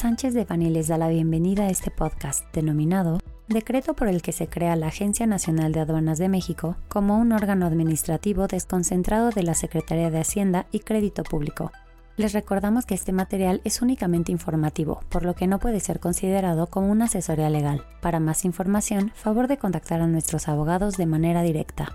Sánchez de Bani les da la bienvenida a este podcast denominado Decreto por el que se crea la Agencia Nacional de Aduanas de México como un órgano administrativo desconcentrado de la Secretaría de Hacienda y Crédito Público. Les recordamos que este material es únicamente informativo, por lo que no puede ser considerado como una asesoría legal. Para más información, favor de contactar a nuestros abogados de manera directa.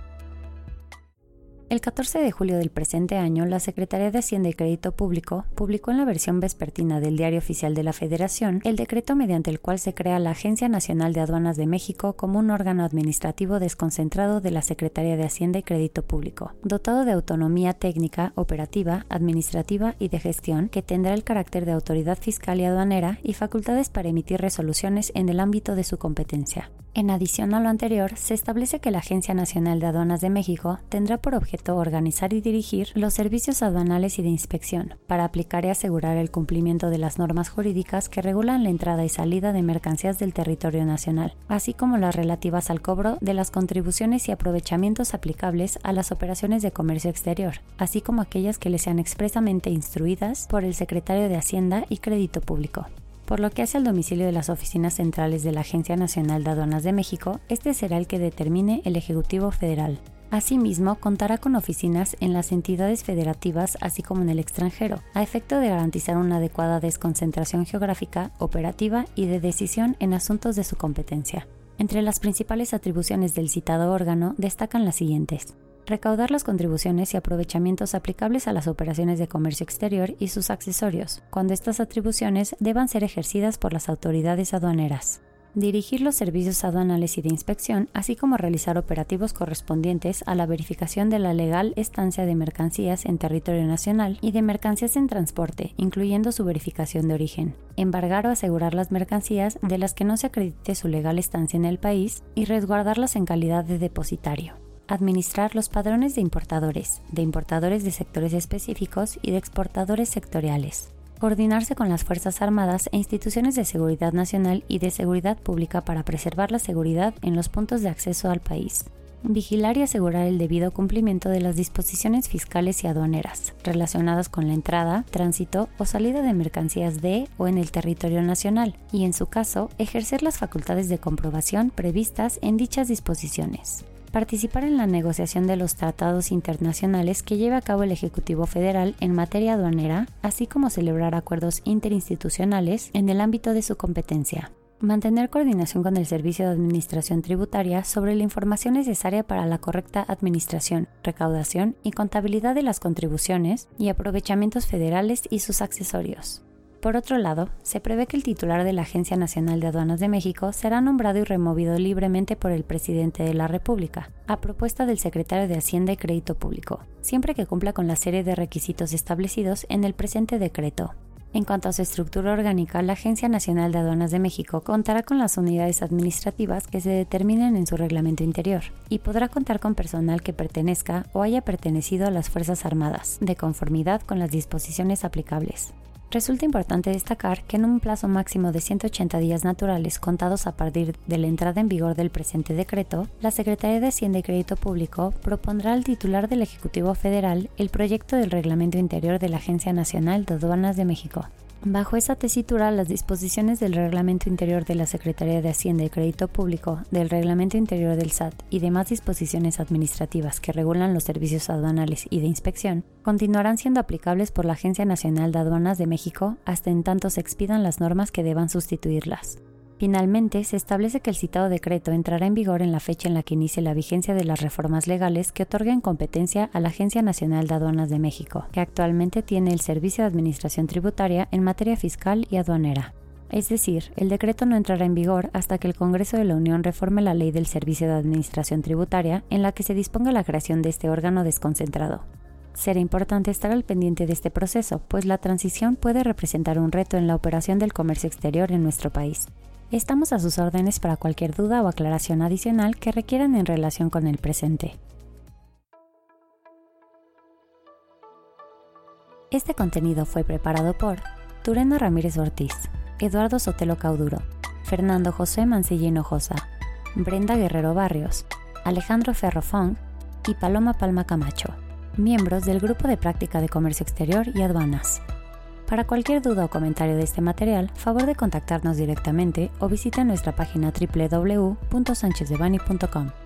El 14 de julio del presente año, la Secretaría de Hacienda y Crédito Público publicó en la versión vespertina del Diario Oficial de la Federación el decreto mediante el cual se crea la Agencia Nacional de Aduanas de México como un órgano administrativo desconcentrado de la Secretaría de Hacienda y Crédito Público, dotado de autonomía técnica, operativa, administrativa y de gestión, que tendrá el carácter de autoridad fiscal y aduanera y facultades para emitir resoluciones en el ámbito de su competencia. En adición a lo anterior, se establece que la Agencia Nacional de Aduanas de México tendrá por objeto organizar y dirigir los servicios aduanales y de inspección para aplicar y asegurar el cumplimiento de las normas jurídicas que regulan la entrada y salida de mercancías del territorio nacional, así como las relativas al cobro de las contribuciones y aprovechamientos aplicables a las operaciones de comercio exterior, así como aquellas que le sean expresamente instruidas por el Secretario de Hacienda y Crédito Público. Por lo que hace al domicilio de las oficinas centrales de la Agencia Nacional de Aduanas de México, este será el que determine el Ejecutivo Federal. Asimismo, contará con oficinas en las entidades federativas así como en el extranjero, a efecto de garantizar una adecuada desconcentración geográfica, operativa y de decisión en asuntos de su competencia. Entre las principales atribuciones del citado órgano destacan las siguientes recaudar las contribuciones y aprovechamientos aplicables a las operaciones de comercio exterior y sus accesorios, cuando estas atribuciones deban ser ejercidas por las autoridades aduaneras. Dirigir los servicios aduanales y de inspección, así como realizar operativos correspondientes a la verificación de la legal estancia de mercancías en territorio nacional y de mercancías en transporte, incluyendo su verificación de origen. Embargar o asegurar las mercancías de las que no se acredite su legal estancia en el país y resguardarlas en calidad de depositario administrar los padrones de importadores, de importadores de sectores específicos y de exportadores sectoriales, coordinarse con las Fuerzas Armadas e instituciones de seguridad nacional y de seguridad pública para preservar la seguridad en los puntos de acceso al país, vigilar y asegurar el debido cumplimiento de las disposiciones fiscales y aduaneras relacionadas con la entrada, tránsito o salida de mercancías de o en el territorio nacional y, en su caso, ejercer las facultades de comprobación previstas en dichas disposiciones participar en la negociación de los tratados internacionales que lleve a cabo el Ejecutivo Federal en materia aduanera, así como celebrar acuerdos interinstitucionales en el ámbito de su competencia. Mantener coordinación con el Servicio de Administración Tributaria sobre la información necesaria para la correcta administración, recaudación y contabilidad de las contribuciones y aprovechamientos federales y sus accesorios. Por otro lado, se prevé que el titular de la Agencia Nacional de Aduanas de México será nombrado y removido libremente por el presidente de la República, a propuesta del secretario de Hacienda y Crédito Público, siempre que cumpla con la serie de requisitos establecidos en el presente decreto. En cuanto a su estructura orgánica, la Agencia Nacional de Aduanas de México contará con las unidades administrativas que se determinen en su reglamento interior y podrá contar con personal que pertenezca o haya pertenecido a las Fuerzas Armadas, de conformidad con las disposiciones aplicables. Resulta importante destacar que en un plazo máximo de 180 días naturales contados a partir de la entrada en vigor del presente decreto, la Secretaría de Hacienda y Crédito Público propondrá al titular del Ejecutivo Federal el proyecto del Reglamento Interior de la Agencia Nacional de Aduanas de México, Bajo esa tesitura, las disposiciones del Reglamento Interior de la Secretaría de Hacienda y Crédito Público, del Reglamento Interior del SAT y demás disposiciones administrativas que regulan los servicios aduanales y de inspección, continuarán siendo aplicables por la Agencia Nacional de Aduanas de México hasta en tanto se expidan las normas que deban sustituirlas. Finalmente, se establece que el citado decreto entrará en vigor en la fecha en la que inicie la vigencia de las reformas legales que otorguen competencia a la Agencia Nacional de Aduanas de México, que actualmente tiene el Servicio de Administración Tributaria en materia fiscal y aduanera. Es decir, el decreto no entrará en vigor hasta que el Congreso de la Unión reforme la ley del Servicio de Administración Tributaria en la que se disponga la creación de este órgano desconcentrado. Será importante estar al pendiente de este proceso, pues la transición puede representar un reto en la operación del comercio exterior en nuestro país. Estamos a sus órdenes para cualquier duda o aclaración adicional que requieran en relación con el presente. Este contenido fue preparado por Turena Ramírez Ortiz, Eduardo Sotelo Cauduro, Fernando José Mancilla Hinojosa, Brenda Guerrero Barrios, Alejandro Ferrofón y Paloma Palma Camacho, miembros del Grupo de Práctica de Comercio Exterior y Aduanas. Para cualquier duda o comentario de este material, favor de contactarnos directamente o visita nuestra página www.sanchezdevani.com.